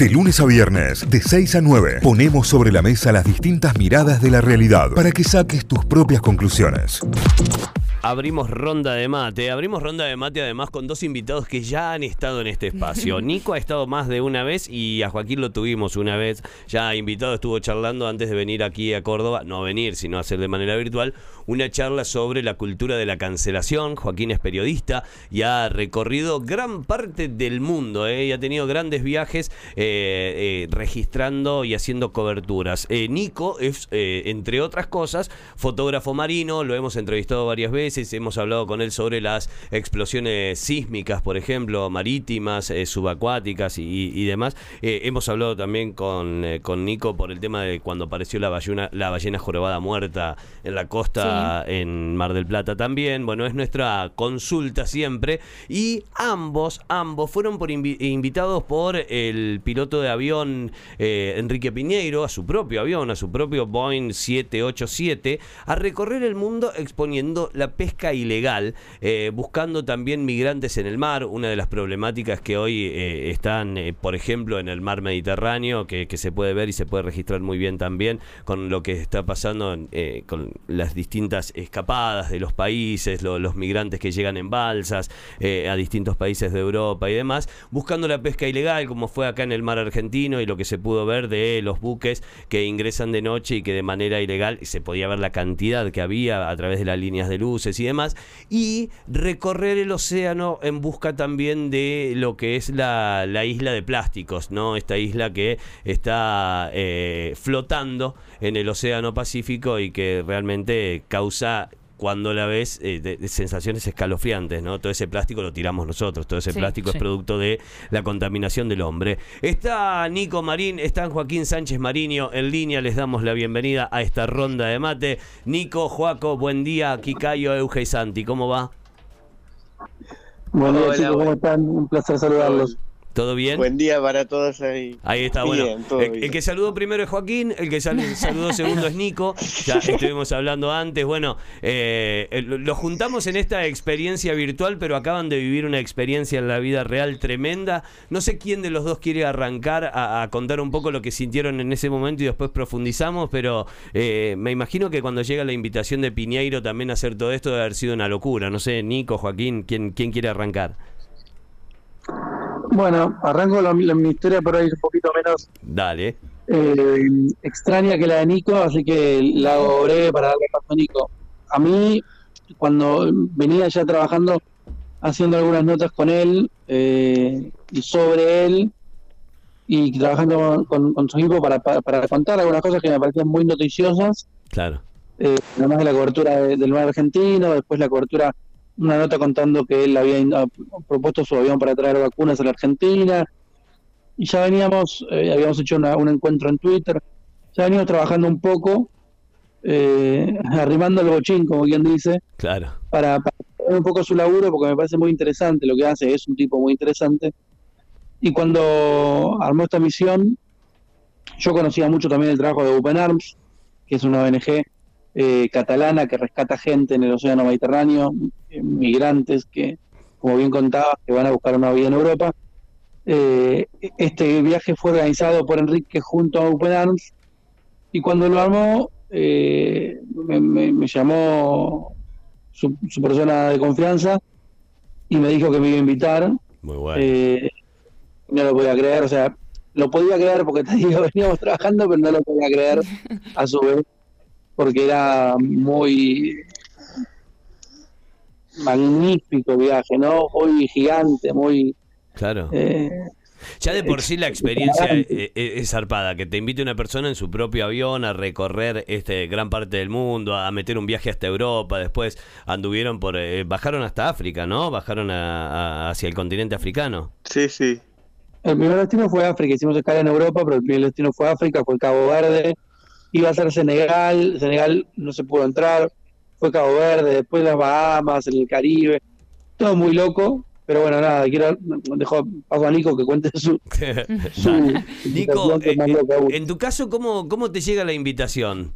De lunes a viernes, de 6 a 9, ponemos sobre la mesa las distintas miradas de la realidad para que saques tus propias conclusiones. Abrimos ronda de mate. Abrimos ronda de mate además con dos invitados que ya han estado en este espacio. Nico ha estado más de una vez y a Joaquín lo tuvimos una vez. Ya invitado estuvo charlando antes de venir aquí a Córdoba, no a venir, sino a hacer de manera virtual, una charla sobre la cultura de la cancelación. Joaquín es periodista y ha recorrido gran parte del mundo ¿eh? y ha tenido grandes viajes eh, eh, registrando y haciendo coberturas. Eh, Nico es, entre otras cosas, fotógrafo marino, lo hemos entrevistado varias veces hemos hablado con él sobre las explosiones sísmicas, por ejemplo, marítimas, subacuáticas y, demás. Hemos hablado también con, con Nico por el tema de cuando apareció la ballena, la ballena jorobada muerta en la costa en Mar del Plata también. Bueno, es nuestra consulta siempre. Y ambos, ambos fueron por invi- invitados por el piloto de avión eh, Enrique Piñeiro, a su propio avión, a su propio Boeing 787, a recorrer el mundo exponiendo la pesca ilegal, eh, buscando también migrantes en el mar, una de las problemáticas que hoy eh, están, por ejemplo, en el mar Mediterráneo, que, se puede ver y se puede registrar muy bien también con lo que está pasando con las distintas escapadas de los países, lo- los migrantes que llegan en balsas eh, a distintos países de Europa y demás, buscando la pesca ilegal, como fue acá en el mar argentino y lo que se pudo ver de los buques que ingresan de noche y que de manera ilegal se podía ver la cantidad que había a través de las líneas de luces y demás, y recorrer el océano en busca también de lo que es la, la isla de plásticos, ¿no? Esta isla que está eh, flotando en el océano Pacífico y que realmente causa cuando la ves, eh, de- de sensaciones escalofriantes, ¿no? Todo ese plástico lo tiramos nosotros, todo ese Sí, plástico sí. es producto de la contaminación del hombre. Está Nico Marín, está Joaquín Sánchez Mariño en línea, les damos la bienvenida a esta ronda de mate. Nico, Joaco, buen día, Kikayo, Euge y Santi, ¿cómo va? Buen día Hola, chicos, ¿cómo están? Un placer saludarlos. ¿Todo bien? Buen día para todos ahí. Ahí está, Bien, bueno. El, que saludó primero es Joaquín, el que sal- saludó segundo es Nico. Ya estuvimos hablando antes. Bueno, eh, lo, juntamos en esta experiencia virtual, pero acaban de vivir una experiencia en la vida real tremenda. No sé quién de los dos quiere arrancar a, a contar un poco lo que sintieron en ese momento y después profundizamos, pero eh, me imagino que cuando llega la invitación de Piñeiro también a hacer todo esto debe haber sido una locura. No sé, Nico, Joaquín, ¿quién, quién quiere arrancar? Bueno, arranco la, la- mi historia por ahí un poquito menos Dale. eh, extraña que la de Nico, así que la hago breve para darle paso a Nico. A mí, cuando venía ya trabajando, haciendo algunas notas con él eh, y sobre él, y trabajando con, con su equipo para, para, para contar algunas cosas que me parecían muy noticiosas, Claro. eh, además de la cobertura de- del mar argentino, después la cobertura, una nota contando que él había ah, propuesto su avión para traer vacunas a la Argentina, y ya veníamos, eh, habíamos hecho una- un encuentro en Twitter, ya veníamos trabajando un poco, eh, arrimando el bochín, como quien dice, Claro. para, para ver un poco su laburo, porque me parece muy interesante lo que hace, es un tipo muy interesante. Y cuando armó esta misión, yo conocía mucho también el trabajo de Open Arms, que es una ONG eh, catalana que rescata gente en el océano Mediterráneo, migrantes que, como bien contaba, que van a buscar una vida en Europa. Eh, este viaje fue organizado por Enrique junto a Open Arms y cuando lo armó eh, me, me- me llamó su, su persona de confianza y me dijo que me iba a invitar. Muy bueno. Eh, no lo podía creer, o sea, lo podía creer porque te digo, veníamos trabajando, pero no lo podía creer a su vez, porque era muy magnífico viaje, ¿no? Muy gigante, muy... Claro. eh, Ya de por sí la experiencia eh, eh, es zarpada, que te invite una persona en su propio avión a recorrer este gran parte del mundo, a meter un viaje hasta Europa, después anduvieron por, eh, bajaron hasta África, ¿no? Bajaron a- a- hacia el continente africano. Sí, sí. El primer destino fue África, hicimos escala en Europa, pero el primer destino fue África, fue Cabo Verde, iba a ser Senegal, Senegal no se pudo entrar, fue Cabo Verde, después las Bahamas, el Caribe, todo muy loco, pero bueno, nada, quiero dejo paso a Nico que cuente su, su Nico, eh, en tu caso, ¿cómo, ¿cómo te llega la invitación?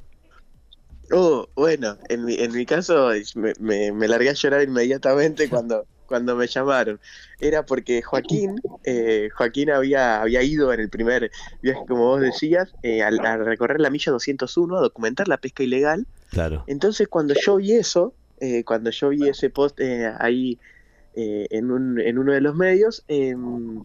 Oh, bueno, en mi, en mi caso me, me, me largué a llorar inmediatamente cuando, cuando me llamaron. Era porque Joaquín, eh, Joaquín había, había ido en el primer viaje, como vos decías, eh, a, a recorrer la milla 201, a documentar la pesca ilegal. Claro. Entonces cuando yo vi eso, eh, cuando yo vi ese post eh, ahí eh, en, un, en uno de los medios, em,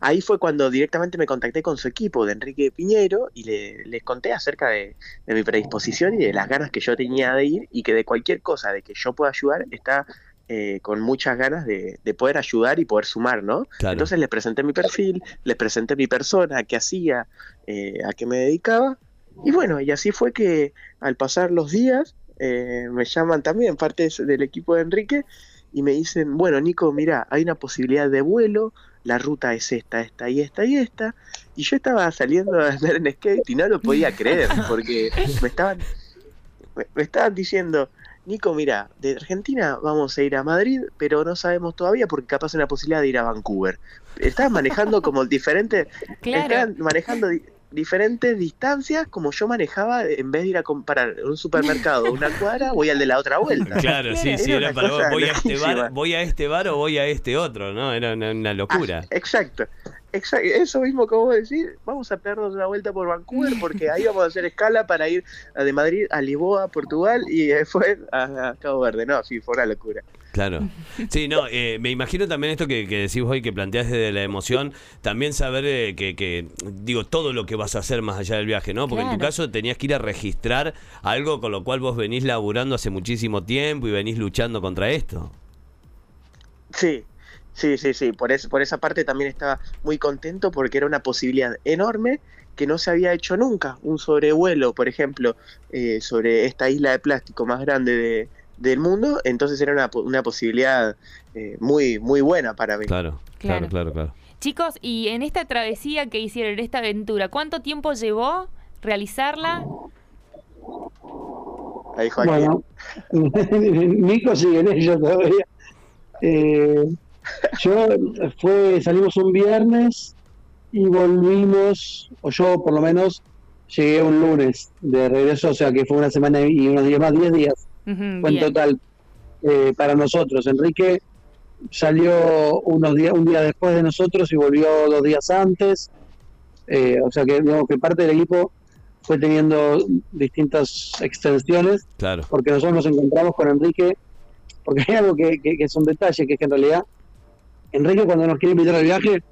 ahí fue cuando directamente me contacté con su equipo de Enrique Piñero y le, les conté acerca de, de mi predisposición y de las ganas que yo tenía de ir y que de cualquier cosa de que yo pueda ayudar está eh, con muchas ganas de, de poder ayudar y poder sumar, ¿no? Claro. Entonces les presenté mi perfil, les presenté mi persona, qué hacía, eh, a qué me dedicaba y bueno, y así fue que al pasar los días eh, me llaman también parte de- del equipo de Enrique y me dicen, bueno, Nico, mira, hay una posibilidad de vuelo, la ruta es esta, esta y esta y esta. Y yo estaba saliendo a andar en skate y no lo podía creer, porque me estaban, me, me estaban diciendo, Nico, mira, de Argentina vamos a ir a Madrid, pero no sabemos todavía porque capaz hay una posibilidad de ir a Vancouver. Estaban manejando como Claro. estaban manejando di- diferentes distancias como yo manejaba en vez de ir a comprar un supermercado una cuadra, voy al de la otra vuelta. Claro, sí, sí, Era para voy a este bar, voy a este bar o voy a este otro, ¿no? Era una, una locura. Ah, exacto. Exacto, eso mismo que vos decís, vamos a pegarnos una vuelta por Vancouver porque ahí vamos a hacer escala para ir de Madrid a Lisboa, Portugal y después a, Cabo Verde. No, sí, fue una locura. Claro. Sí, no, eh, me imagino también esto que, que decís hoy, que planteás desde la emoción, también saber eh, que, que, digo, todo lo que vas a hacer más allá del viaje, ¿no? Porque en tu caso tenías que ir a registrar algo con lo cual vos venís laburando hace muchísimo tiempo y venís luchando contra esto. Sí, sí, sí, sí. Por, es- por esa parte también estaba muy contento porque era una posibilidad enorme que no se había hecho nunca. Un sobrevuelo, por ejemplo, eh, sobre esta isla de plástico más grande de- del mundo. Entonces era una, po- una posibilidad eh, muy, muy buena para mí. Claro, claro, Claro. claro, claro. Chicos, y en esta travesía que hicieron, en esta aventura, ¿cuánto tiempo llevó realizarla? Ahí Joaquín. Bueno, Nico sigue en ello todavía. Eh, yo fue, salimos un viernes y volvimos, o yo por lo menos llegué un lunes de regreso, o sea que fue una semana y unos días más, 10 días fue en total eh, para nosotros. Enrique salió unos días, un día después de nosotros y volvió dos días antes. Eh, o sea que digamos que parte del equipo fue teniendo distintas extensiones Claro. porque nosotros nos encontramos con Enrique, porque hay algo que, que- que es un detalle, que es que en realidad Enrique cuando nos quiere invitar al viaje,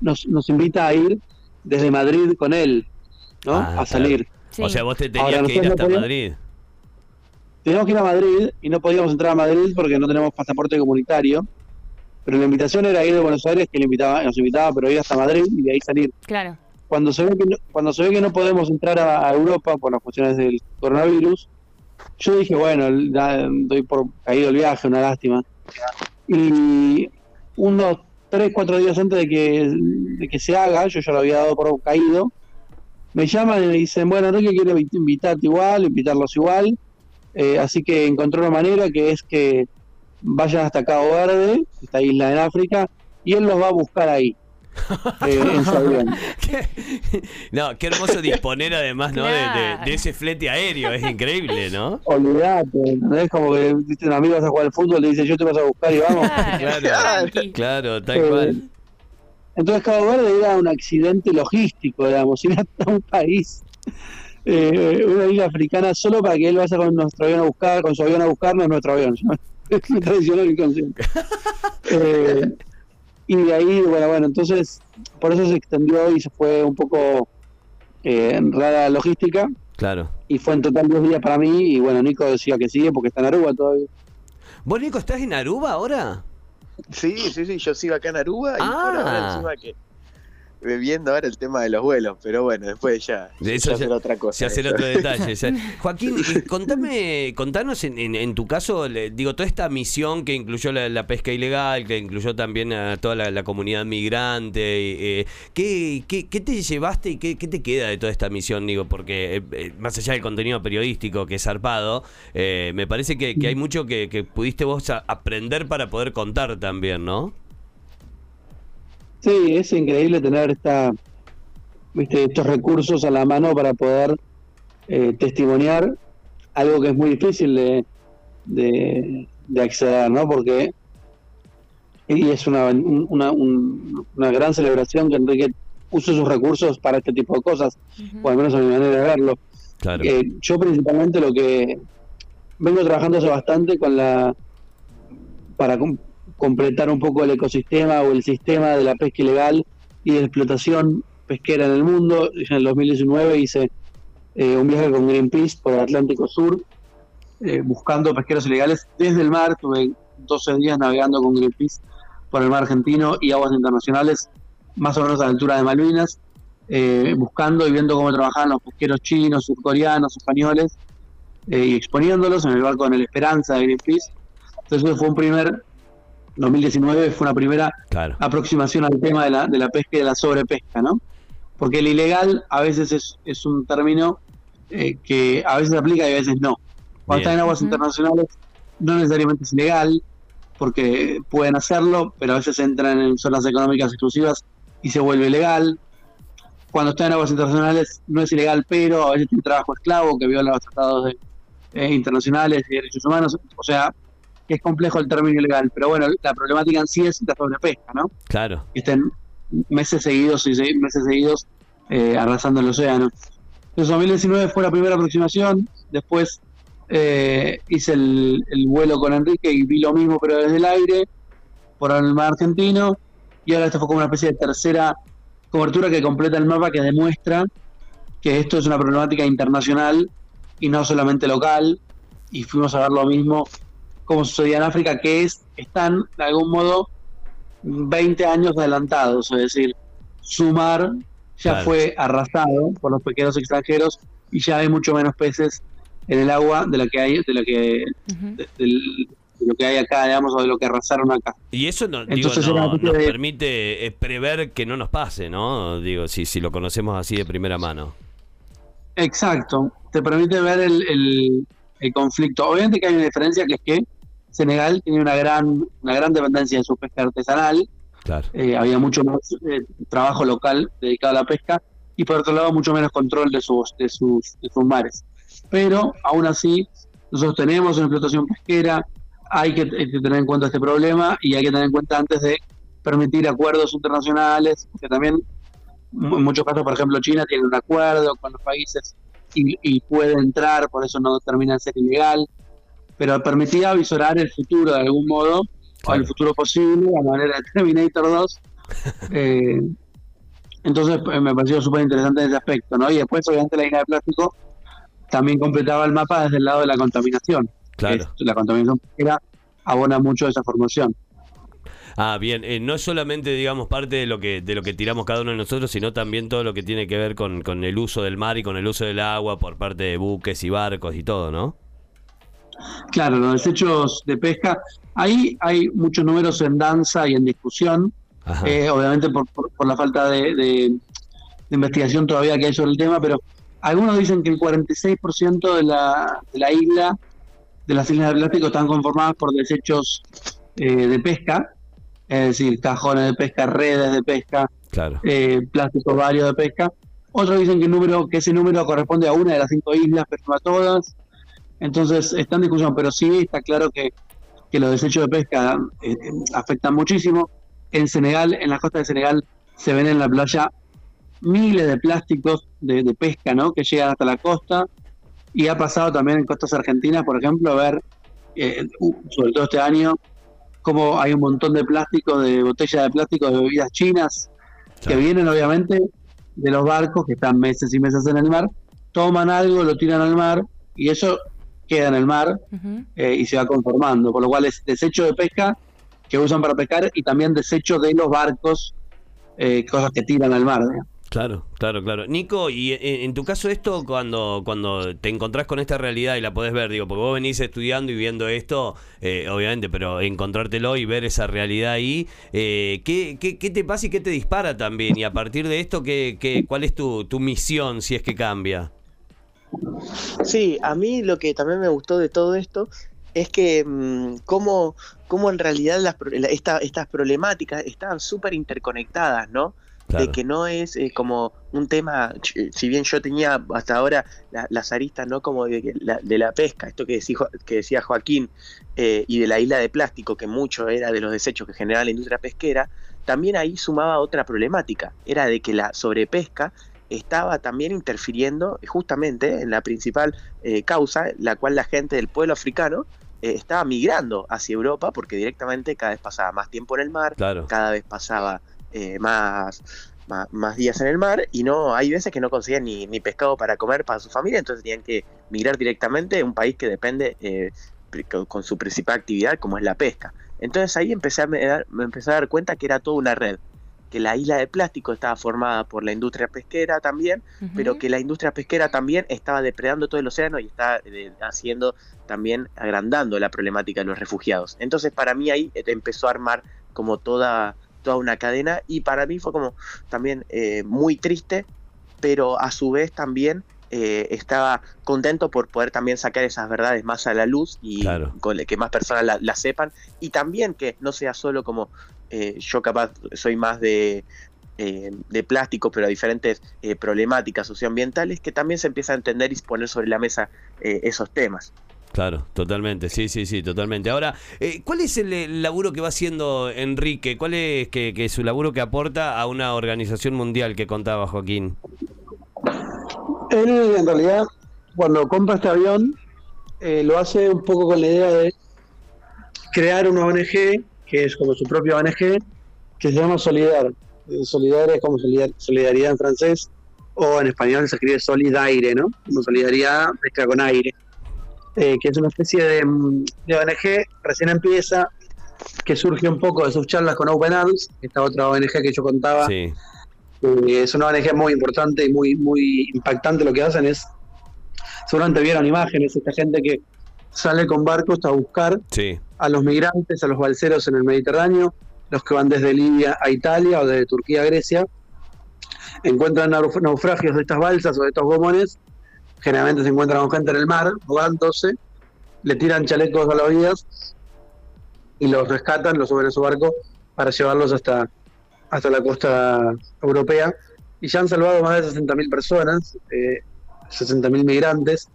nos, nos invita a ir desde Madrid con él, ¿no? Ah, a salir. Sí. O sea, vos te tenías Ahora, que ir hasta no Madrid. Teníamos que ir a Madrid y no podíamos entrar a Madrid porque no tenemos pasaporte comunitario, pero la invitación era ir de Buenos Aires, que le invitaba, nos invitaba, pero ir hasta Madrid y de ahí salir. Claro. Cuando se ve que no, cuando se ve que no podemos entrar a, a Europa por las cuestiones del coronavirus, yo dije, bueno, doy por caído el viaje, una lástima. Y unos tres, cuatro días antes de que, de que se haga, yo ya lo había dado por caído, me llaman y me dicen, bueno, Enrique quiere invi- invitarte igual, invitarlos igual, eh, así que encontró una manera que es que vayan hasta Cabo Verde, esta isla en África, y él los va a buscar ahí. Eh, en su avión. no, qué hermoso disponer además, ¿no? De- De, Claro. de ese flete aéreo, es increíble, ¿no? Olvídate, ¿no? es como que un amigo vas a jugar al fútbol, le dice yo te vas a buscar y vamos. Claro. Claro. tal Eh, cual. Entonces Cabo Verde era un accidente logístico, digamos, hasta un país, eh, una isla africana, solo para que él vaya con nuestro avión a buscar, con su avión a buscarnos nuestro avión. Es muy tradicional inconsciente. Y de ahí, bueno, bueno, entonces por eso se extendió y se fue un poco eh, rara logística Claro. y fue en total dos días para mí y bueno, Nico decía que sigue porque está en Aruba todavía. ¿Vos, Nico, estás en Aruba ahora? Sí, sí, sí, yo sigo acá en Aruba y por Ah. ahora encima que viendo ahora el tema de los vuelos, pero bueno, después ya, eso ya ya- será otra cosa. Se hacer eso. otro detalle. ya. Joaquín, y contame, contanos en, en- en tu caso, le- digo, toda esta misión que incluyó la, la pesca ilegal, que incluyó también a toda la, la comunidad migrante, eh, ¿qué, qué, qué te llevaste y qué, qué te queda de toda esta misión? Digo, porque eh, eh, más allá del contenido periodístico que es zarpado, eh, me parece que, que hay mucho que, que pudiste vos a- aprender para poder contar también, ¿no? Sí, es increíble tener esta, viste, estos recursos a la mano para poder eh, testimoniar algo que es muy difícil de, de, de acceder, ¿no? Porque y es una, una, una gran celebración que Enrique use sus recursos para este tipo de cosas, o al menos a mi manera de verlo. Eh, yo principalmente lo que vengo trabajando hace bastante con la para completar un poco el ecosistema o el sistema de la pesca ilegal y de explotación pesquera en el mundo. En el 2019 hice eh, un viaje con Greenpeace por el Atlántico Sur, eh, buscando pesqueros ilegales desde el mar. Tuve 12 días navegando con Greenpeace por el mar argentino y aguas internacionales, más o menos a altura de Malvinas, eh, buscando y viendo cómo trabajaban los pesqueros chinos, surcoreanos, españoles, y exponiéndolos en el barco en el Esperanza de Greenpeace. Entonces fue un primer 2019 fue una primera aproximación al tema de la, de la pesca y de la sobrepesca, ¿no? Porque el ilegal a veces es, es un término eh, que a veces se aplica y a veces no. Cuando está en aguas internacionales no necesariamente es ilegal, porque pueden hacerlo, pero a veces entran en zonas económicas exclusivas y se vuelve ilegal. Cuando está en aguas internacionales no es ilegal, pero a veces tiene trabajo esclavo que viola los tratados de, eh, internacionales y derechos humanos. O sea, que es complejo el término ilegal, pero bueno, la problemática en sí es la sobrepesca, ¿no? Claro. Que estén meses seguidos y meses seguidos eh, arrasando el océano. En 2019 fue la primera aproximación, después eh, hice el, vuelo con Enrique y vi lo mismo, pero desde el aire, por el mar argentino, y ahora esto fue como una especie de tercera cobertura que completa el mapa que demuestra que esto es una problemática internacional y no solamente local, y fuimos a ver lo mismo como sucedía en África, que es, están de algún modo 20 años adelantados, es decir, sumar ya fue arrasado por los pequeños extranjeros y ya hay mucho menos peces en el agua de lo que hay, de lo que, lo que hay acá, digamos, o de lo que arrasaron acá. Y eso no, Entonces, nos permite eh, prever que no nos pase, ¿no? Digo, si, si lo conocemos así de primera mano. Exacto, te permite ver el, el conflicto. Obviamente que hay una diferencia que es que Senegal tiene una gran, una gran dependencia de su pesca artesanal. Eh, había mucho más eh, trabajo local dedicado a la pesca y por otro lado mucho menos control de sus, de sus, de sus mares. Pero aún así, nosotros tenemos una explotación pesquera, hay que, tener en cuenta este problema y hay que tener en cuenta antes de permitir acuerdos internacionales, que también en muchos casos, por ejemplo, China tiene un acuerdo con los países y, y puede entrar, por eso no termina de ser ilegal pero permitía avisorar el futuro de algún modo, o el futuro posible, a manera de Terminator 2. Eh, entonces eh, me pareció súper interesante ese aspecto, ¿no? Y después, obviamente, la línea de plástico también completaba el mapa desde el lado de la contaminación. Claro. la contaminación era abona mucho esa formación. Ah, bien, eh, no es solamente, digamos, parte de lo que de lo que tiramos cada uno de nosotros, sino también todo lo que tiene que ver con, con el uso del mar y con el uso del agua por parte de buques y barcos y todo, ¿no? Claro, los desechos de pesca, ahí hay muchos números en danza y en discusión, eh, obviamente por, la falta de, investigación todavía que hay sobre el tema, pero algunos dicen que el 46% de la, de la isla, de las islas de plástico, están conformadas por desechos eh, de pesca, es decir, cajones de pesca, redes de pesca, claro. eh, plásticos varios de pesca. Otros dicen que, el número, que ese número corresponde a una de las cinco islas, pero no a todas. Entonces está en discusión, pero sí está claro que, los desechos de pesca eh, afectan muchísimo. En Senegal, en la costa de Senegal, se ven en la playa miles de plásticos de, pesca, ¿no? Que llegan hasta la costa. Y ha pasado también en costas argentinas, por ejemplo, a ver, eh, sobre todo este año, cómo hay un montón de plásticos, de botellas de plástico de bebidas chinas, que vienen obviamente de los barcos que están meses y meses en el mar, toman algo, lo tiran al mar, y eso queda en el mar eh, y se va conformando, por lo cual es desecho de pesca que usan para pescar y también desecho de los barcos, eh, cosas que tiran al mar. Claro, claro, claro. Nico, y en, tu caso esto, cuando, cuando te encontrás con esta realidad y la podés ver, digo, porque vos venís estudiando y viendo esto, eh, obviamente, pero encontrártelo y ver esa realidad ahí, ¿qué, qué, qué, te pasa y qué te dispara también? Y a partir de esto, ¿qué, qué, ¿cuál es tu, tu misión si es que cambia? Sí, a mí lo que también me gustó de todo esto es que mm, cómo, en realidad las, estas problemáticas estaban súper interconectadas, ¿no? Claro. de que no es eh, como un tema, ch- si bien yo tenía hasta ahora la- las aristas, ¿no? Como de, la, de la pesca, esto que que decía Joaquín, eh, y de la isla de plástico, que mucho era de los desechos que generaba la industria pesquera, también ahí sumaba otra problemática, era de que la sobrepesca estaba también interfiriendo justamente en la principal eh, causa, la cual la gente del pueblo africano eh, estaba migrando hacia Europa porque directamente cada vez pasaba más tiempo en el mar, Claro. cada vez pasaba eh, más, más, más días en el mar y no hay veces que no conseguían ni, ni pescado para comer para su familia, entonces tenían que migrar directamente a un país que depende eh, con, con su principal actividad como es la pesca. Entonces ahí empecé a me, dar- me empecé a dar cuenta que era toda una red, que la isla de plástico estaba formada por la industria pesquera también, pero que la industria pesquera también estaba depredando todo el océano y está eh, haciendo también agrandando la problemática de los refugiados. Entonces para mí ahí eh, empezó a armar como toda, toda una cadena y para mí fue como también eh, muy triste, pero a su vez también eh, estaba contento por poder también sacar esas verdades más a la luz y Claro. con que más personas la, la sepan y también que no sea solo como eh, yo capaz soy más de, eh, de plástico, pero a diferentes eh, problemáticas socioambientales, que también se empieza a entender y poner sobre la mesa eh, esos temas. Claro, totalmente, sí, sí, sí, totalmente. Ahora, eh, ¿cuál es el, laburo que va haciendo Enrique? ¿Cuál es que, que su laburo que aporta a una organización mundial que contaba Joaquín? Él, en realidad, cuando compra este avión, eh, lo hace un poco con la idea de crear una ONG, que es como su propia ONG, que se llama Solidar. Eh, Solidar es como solidar- solidaridad en francés, o en español se escribe solidaire, ¿no? Como solidaridad mezcla con aire. Eh, que es una especie de, mm, de ONG, recién empieza, que surge un poco de sus charlas con Open Arms, esta otra ONG que yo contaba, Sí, eh, es una ONG muy importante y muy, muy impactante lo que hacen es, seguramente vieron imágenes, esta gente que sale con barcos a buscar sí, a los migrantes, a los balseros en el Mediterráneo, los que van desde Libia a Italia o desde Turquía a Grecia, encuentran nauf- naufragios de estas balsas o de estos gomones, generalmente se encuentran con gente en el mar, ahogándose, le tiran chalecos a las vidas y los rescatan, los suben a su barco para llevarlos hasta, hasta la costa europea. Y ya han salvado más de 60.000 personas, eh, 60.000 migrantes.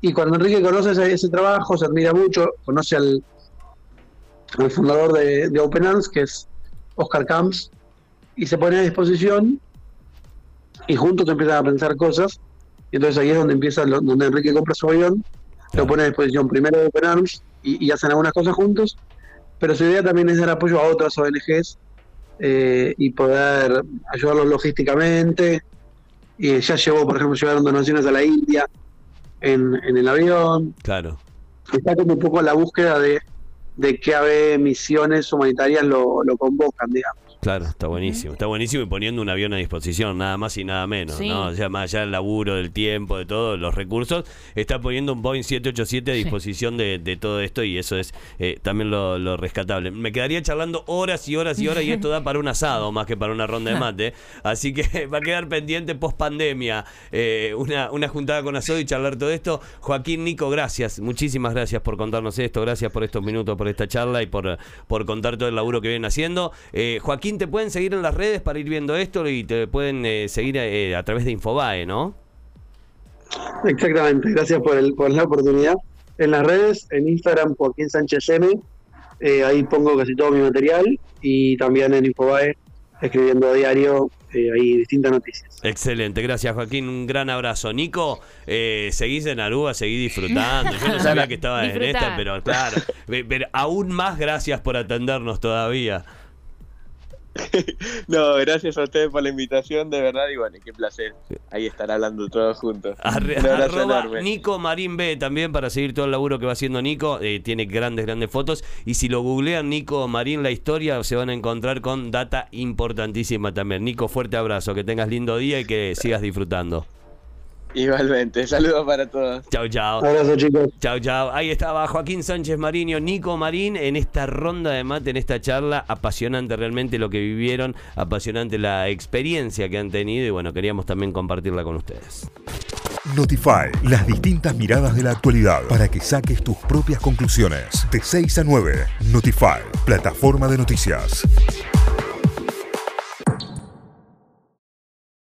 Y cuando Enrique conoce ese trabajo, se admira mucho, conoce al, al fundador de, de Open Arms, que es Oscar Camps, y se pone a disposición y juntos empiezan a pensar cosas. Y entonces ahí es donde empieza, lo- donde Enrique compra su avión, lo pone a disposición primero de Open Arms y, y hacen algunas cosas juntos, pero su idea también es dar apoyo a otras ONGs eh, y poder ayudarlos logísticamente. Y ya llevó, por ejemplo, llevaron donaciones a la India en, en el avión. claro. Está como un poco la búsqueda de, de qué ave misiones humanitarias lo, lo convocan, digamos. Claro, está buenísimo. Está buenísimo y poniendo un avión a disposición, nada más y nada menos, Sí. ¿no? Sea, más allá del laburo, del tiempo, de todos los recursos, está poniendo un Boeing 787 a Sí. disposición de, de todo esto y eso es eh, también lo, lo rescatable. Me quedaría charlando horas y horas y horas y esto da para un asado más que para una ronda de mate. Así que va a quedar pendiente post pandemia eh, una, una juntada con asado y charlar todo esto. Joaquín, Nico, gracias. Muchísimas gracias por contarnos esto. Gracias por estos minutos, por esta charla y por, por contar todo el laburo que vienen haciendo. Eh, Joaquín, te pueden seguir en las redes para ir viendo esto y te pueden eh, seguir eh, a través de Infobae, ¿no? Exactamente, gracias por, el, por la oportunidad. En las redes, en Instagram, Joaquín Sánchez M, eh, ahí pongo casi todo mi material y también en Infobae, escribiendo a diario, eh, ahí distintas noticias. Excelente, gracias Joaquín, un gran abrazo. Nico, eh, seguís en Aruba, seguí disfrutando. Yo no sabía que estaba en esta, pero claro, Pe- pero aún más gracias por atendernos todavía. No, gracias a ustedes por la invitación, de verdad, y bueno, qué placer ahí estar hablando todos juntos. Arre- Un abrazo arroba enorme. Nico Marín B también para seguir todo el laburo que va haciendo Nico. eh, tiene grandes, grandes fotos. Y si lo googlean Nico Marín la historia, se van a encontrar con data importantísima también. Nico, fuerte abrazo, que tengas lindo día y que sigas disfrutando. Igualmente, saludos para todos. Chau, chau. Abrazo chicos. Chau, chau. Ahí estaba Joaquín Sánchez Mariño, Nico Marín en esta ronda de mate, en esta charla. Apasionante realmente lo que vivieron, apasionante la experiencia que han tenido y bueno, queríamos también compartirla con ustedes. Notify, las distintas miradas de la actualidad para que saques tus propias conclusiones. De 6 a 9, Notify, plataforma de noticias.